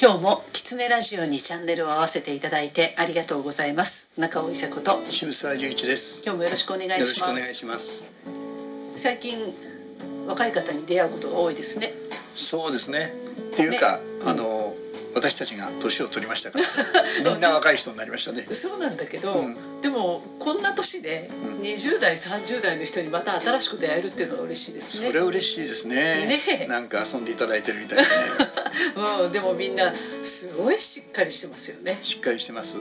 今日もキツネラジオにチャンネルを合わせていただいてありがとうございます。中尾伊佐子と。渋沢十一です。今日もよろしくお願いしよろしくお願いますします。最近若い方に出会うことが多いですね。そうですね。っていうか、あの私たちが年を取りましたから。みんな若い人になりましたね。そうなんだけど、うん。でもこんな年でうん。20代30代の人にまた新しく出会えるっていうのが嬉しいですね。それは嬉しいですね。ね。なんか遊んでいただいてるみたいでね。うん、でもみんなすごいしっかりしてますよね。しっかりしてます。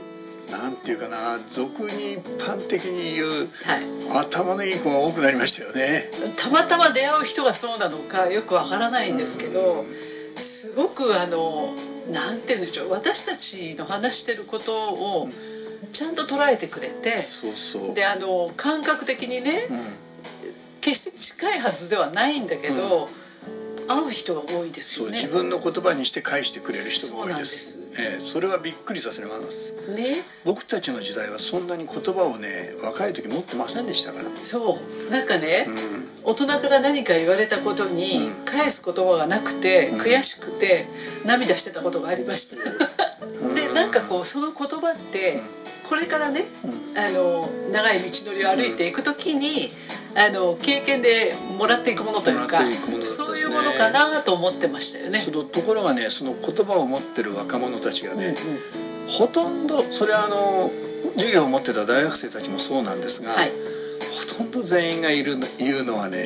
なんていうかな俗に一般的に言うはい。頭のいい子が多くなりましたよね。たまたま出会う人がそうなのかよくわからないんですけど、すごくあのなんて言うんでしょう。私たちの話してることをちゃんと捉えてくれて、そうそう。であの感覚的にねうん。決して近いはずではないんだけど、会う人が多いですよね。そう自分の言葉にして返してくれる人が多いです。そうええそれはびっくりさせます。ね。僕たちの時代はそんなに言葉をね若い時持ってませんでしたから。そう。なんかね、うん大人から何か言われたことにうん。返す言葉がなくて、うん。悔しくて涙してたことがありました。うん。でなんかこうその言葉ってこれからねあの長い道のりを歩いていく時にあの経験でもらっていくものというかもらっていくものだったそういうものかなと思ってましたよね。そのところがねその言葉を持ってる若者たちがうんうん。ね、ほとんどそれはあの授業を持ってた大学生たちもそうなんですが、はいほとんど全員がいる言うのはね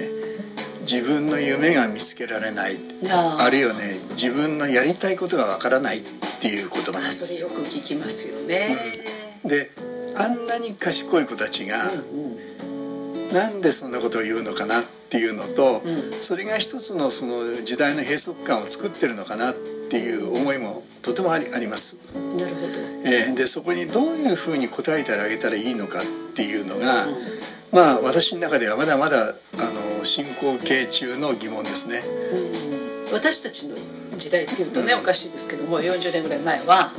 自分の夢が見つけられない。あるいはね自分のやりたいことがわからないっていう言葉なんでそすよれよく聞きますよね。であんなに賢い子たちが、うんうん。なんでそんなことを言うのかなっていうのと、うん。それが一つのその時代の閉塞感を作ってるのかなっていう思いもとてもありあります、なるほど。えーでそこにどういうふうに答えてあげたらいいのかっていうのが、うん。まあ私の中ではまだまだあの進行形中の疑問ですね。うん。私たちの時代っていうとね、おかしいですけども40年ぐらい前は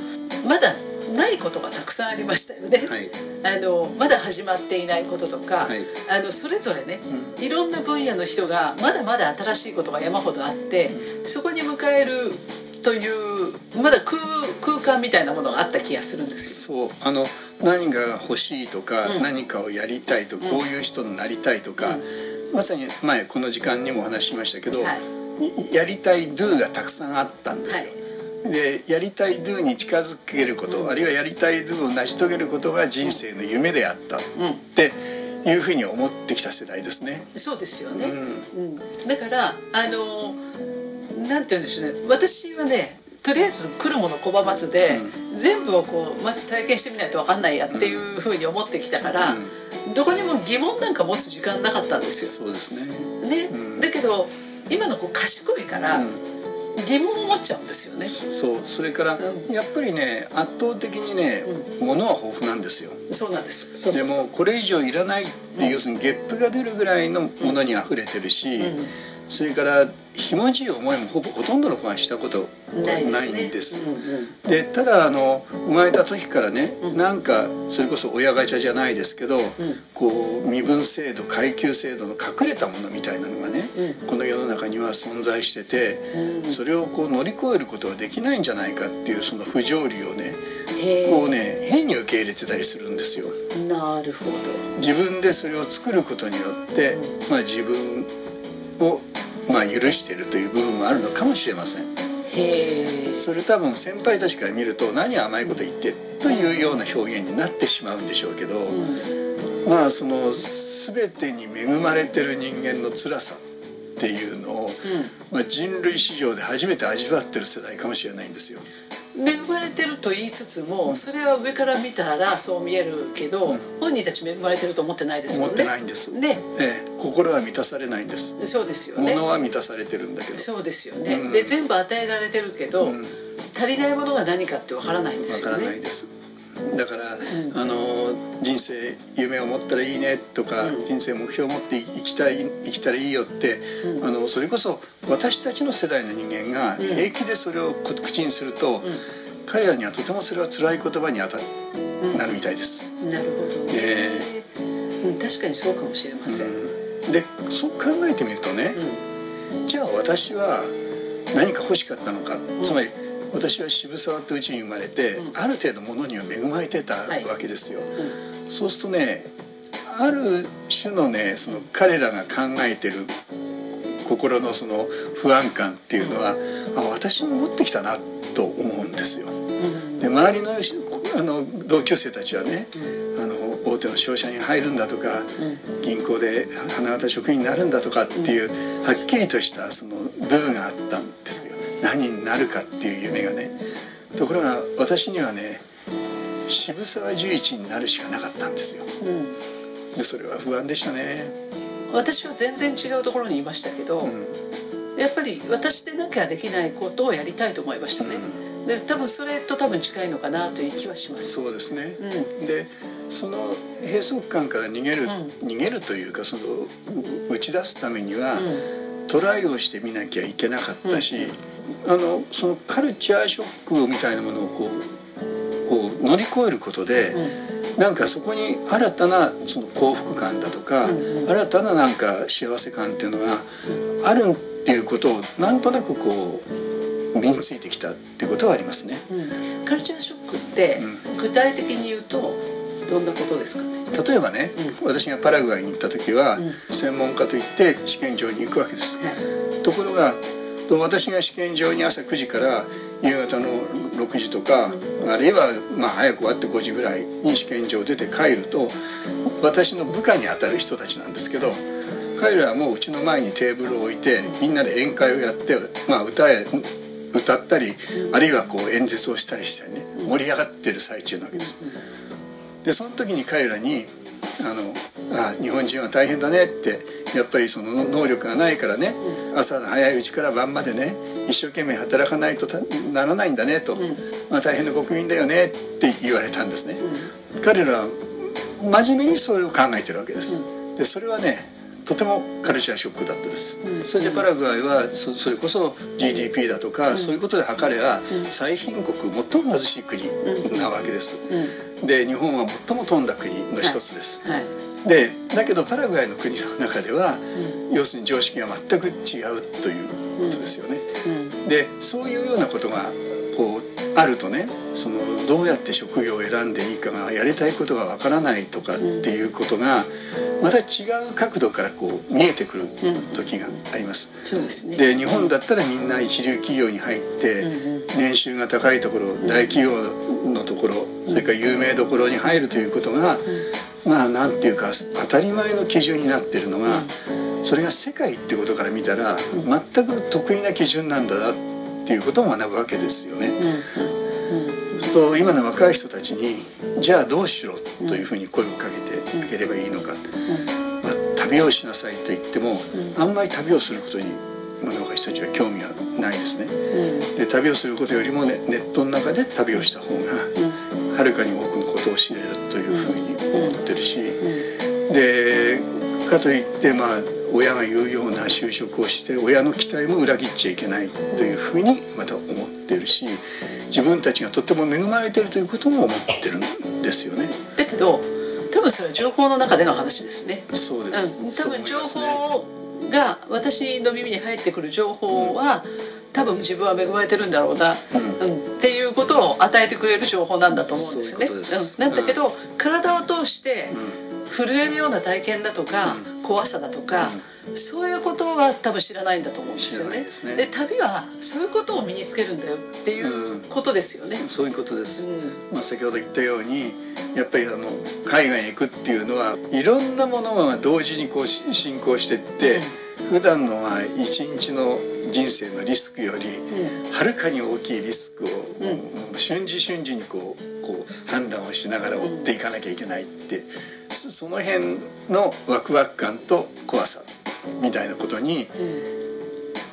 まだないことがたくさんありましたよね、はい。あのまだ始まっていないこととか、はい。あのそれぞれね、いろんな分野の人がまだまだ新しいことが山ほどあってそこに迎えるというまだ空空間みたいなものがあった気がするんですそうあの何が欲しいとか、うん。何かをやりたいとん。こういう人になりたいとか、うん。まさに前この時間にもお話ししましたけど、よ。はい。やりたい do がたくさんあったんですよ、でやりたい do に近づけること、あるいはやりたい do を成し遂げることが人生の夢であったっうん、ていうふうに思ってきた世代ですね。そうですよね、ううん。だからあのなんて言うんでしょうね。私はねとりあえず来るもの拒まずで、全部をこうまず体験してみないと分かんないやっていうふうに思ってきたから、どこにも疑問なんか持つ時間なかったんですそうですね。よ。ね、うん。だけど今の子賢いからうん。疑問を持っちゃうんですよね。そう。それから、うん。やっぱりね圧倒的にね、物は豊富なんですよ。そうなんです。でもこれ以上いらないっていう、要するにゲップが出るぐらいのものに溢れてるし、うんそれからひもじい思いもほぼほとんどの子がしたことないんでです。すね。うんうん。でただあの生まれた時からね、うん。なんかそれこそ親ガチャじゃないですけど、こう身分制度階級制度の隠れたものみたいなのがね、うこの世の中には存在してて、うん。それをこう乗り越えることはできないんじゃないかっていうその不条理をねへこうね変に受け入れてたりするんですよ。えなるほど。自分でそれを作ることによって、まあ、自分を、まあ、許しているという部分もあるのかもしれません。それ多分先輩たちから見ると何甘いこと言ってというような表現になってしまうんでしょうけど、うんまあその全てに恵まれてる人間の辛さっていうのを、まあ、人類史上で初めて味わってる世代かもしれないんですよ。恵まれてると言いつつもそれは上から見たらそう見えるけど、うん。本人たち恵まれてると思ってないですもんね。思ってないんです。ねええ、心は満たされないんです。そうですよね。物は満たされてるんだけど。そうですよね、うん。で全部与えられてるけど、うん。足りないものが何かってわからないんですわよね。からないですだから、あの人生夢を持ったらいいねとか、うん。人生目標を持って生きたい生きたらいいよって、うん。あのそれこそ私たちの世代の人間がうん。平気でそれをこ口にすると、彼らにはとてもそれは辛い言葉に当たうん。なるみたいです、なるほどね、えうん、確かにそうかもしれません。でそう考えてみるとね、じゃあ私は何か欲しかったのか、つまり私は渋沢とうちに生まれて、ある程度ものには恵まれてたわけですよ、そうするとねある種のねその彼らが考えてる心のその不安感っていうのは、あ私も持ってきたなと思うんですよ。で周りのあの同級生たちはね、あの大手の商社に入るんだとか、銀行で花形職員になるんだとかっていう、はっきりとしたそのルーがあった。ん何になるかっていう夢がねところが私にはね渋沢十一になるしかなかったんですよ、でそれは不安でしたね。私は全然違うところにいましたけど、やっぱり私でなきゃできないことをやりたいと思いましたね、で多分それと多分近いのかなという気はします。そうですね、でその閉塞感から逃げる、逃げるというかその打ち出すためには、トライをしてみなきゃいけなかったし、あのそのカルチャーショックみたいなものをこうこう乗り越えることで、うん、なんかそこに新たなその幸福感だとか、うんうん、新たななんか幸せ感っていうのがあるっていうことをなんとなくこう身についてきたってことはありますね、うん、カルチャーショックって具体的に言うとどんなことですかね？例えばね、うん、私がパラグアイに行った時は、専門家といって試験場に行くわけです、ところが私が試験場に朝9時から夕方の6時とかあるいはまあ早く終わって5時ぐらいに試験場出て帰ると私の部下にあたる人たちなんですけど彼らはもううちの前にテーブルを置いてみんなで宴会をやって、まあ、歌え歌ったりあるいはこう演説をしたりしてね盛り上がってる最中なわけです。でその時に彼らにあのあ日本人は大変だねってやっぱりその能力がないからね、朝の早いうちから晩までね一生懸命働かないとならないんだねと、まあ、大変な国民だよねって言われたんですね、彼らは真面目にそれを考えてるわけです、でそれはねとてもカルチャーショックだったです、それでパラグアイはそれこそ GDP だとか、そういうことで測れば、最貧国最も貧しい国なわけです、で日本は最も富んだ国の一つです、はい。はいでだけどパラグアイの国の中では、うん、要するに常識が全く違うということですよね。うん、でそういうようなことがこうあるとねそのどうやって職業を選んでいいかがやりたいことがわからないとかっていうことがまた違う角度からこう見えてくる時があります。そうですね、で日本だったらみんな一流企業に入って年収が高いところ大企業のところそれから有名どころに入るということがまあなんていうか当たり前の基準になってるのが、それが世界ってことから見たら、全く得意な基準なんだなっていうことを学ぶわけですよね。と今の若い人たちにじゃあどうしろというふうに声をかけてあげればいいのか、まあ、旅をしなさいと言っても、あんまり旅をすることに今の若い人たちは興味はないですね。で旅をすることよりも、ね、ネットの中で旅をした方がはるかに多くのことを知れるというふうに思ってるし、でかといってまあ親が言うような就職をして親の期待も裏切っちゃいけないというふうにまた思ってるし自分たちがとっても恵まれてるということも思ってるんですよね。だけど多分それは情報の中での話ですね。そうです。うん、多分情報が私の耳に入ってくる情報は、多分自分は恵まれてるんだろうな、うん、っていうことを与えてくれる情報なんだと思うんですよね。うん、なんだけど、体を通して震えるような体験だとか、怖さだとか、そういうことは多分知らないんだと思うんですよね。で、ね、旅はそういうことを身につけるんだよっていうことですよね。うん、そういうことです。うん、まあ先ほど言ったようにやっぱりあの海外へ行くっていうのはいろんなものが同時にこう進行していって、うん、普段のまあ一日の人生のリスクよりはるかに大きいリスクを、瞬時瞬時にこうこう判断をしながら追っていかなきゃいけないって、その辺のワクワク感と怖さみたいなことに、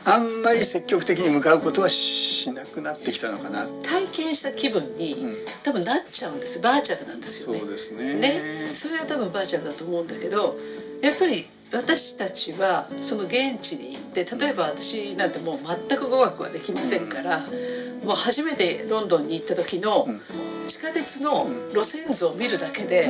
あんまり積極的に向かうことはしなくなってきたのかな。体験した気分に、うん、多分なっちゃうんですバーチャルなんですよね。そうですね。ね。それは多分バーチャルだと思うんだけどやっぱり私たちはその現地に行って例えば私なんてもう全く語学はできませんから、うん、もう初めてロンドンに行った時の地下鉄の路線図を見るだけで、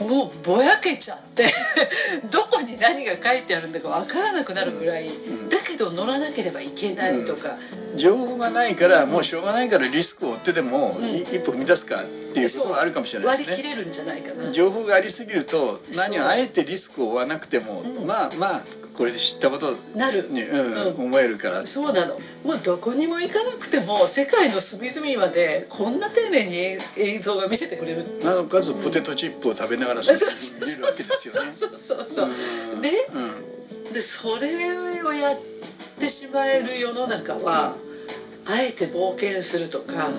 もうぼやけちゃって どこに何が書いてあるんだか分からなくなるぐらい、うん、だけど乗らなければいけないとか、うん、情報がないからもうしょうがないからリスクを負ってでも、うん、一歩踏み出すかっていうことはあるかもしれないですね。割り切れるんじゃないかな。情報がありすぎると何をあえてリスクを負わなくても、まあまあこれで知ったことなる。に、うん、思えるから。そうなの。もうどこにも行かなくても世界の隅々までこんな丁寧に映像が見せてくれる。なおかつポテトチップを食べながらそう見るわけですよね。そうそうそうそうで,、でそれをやってしまえる世の中は、あえて冒険するとか、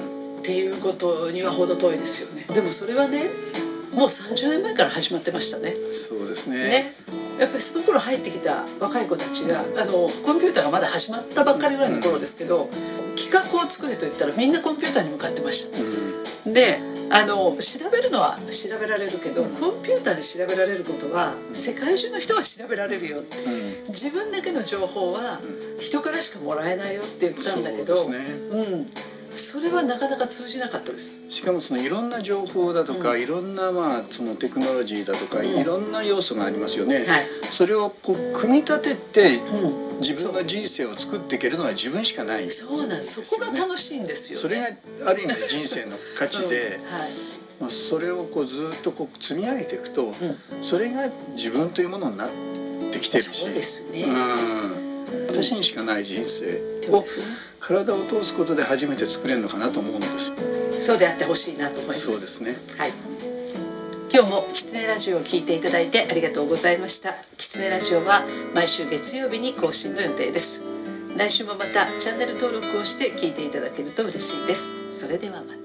っていうことには程遠いですよねでもそれはねもう30年前から始まってましたね。そうですね。ね。やっぱりその頃入ってきた若い子たちがあのコンピューターがまだ始まったばっかりぐらいの頃ですけど、企画を作れと言ったらみんなコンピューターに向かってました、であの調べるのは調べられるけどコンピューターで調べられることは世界中の人は調べられるよ、うん、自分だけの情報は人からしかもらえないよって言ったんだけど、ね、うんそれはなかなか通じなかったです。しかもそのいろんな情報だとか、うん、いろんなまあそのテクノロジーだとか、うん、いろんな要素がありますよね、はい、それをこう組み立てて、うん、自分の人生を作っていけるのは自分しかない、ね、そうなんそこが楽しいんですよ、ね、それがある意味人生の価値で、はい。まあ、それをこうずっとこう積み上げていくと、それが自分というものになってきてるし。そうですね、うん。私にしかない人生を体を通すことで初めて作れるのかなと思うんです。そうであってほしいなと思います。そうですね。はい。今日もキツネラジオを聞いていただいてありがとうございました。キツネラジオは毎週月曜日に更新の予定です。来週もまたチャンネル登録をして聞いていただけると嬉しいです。それではまた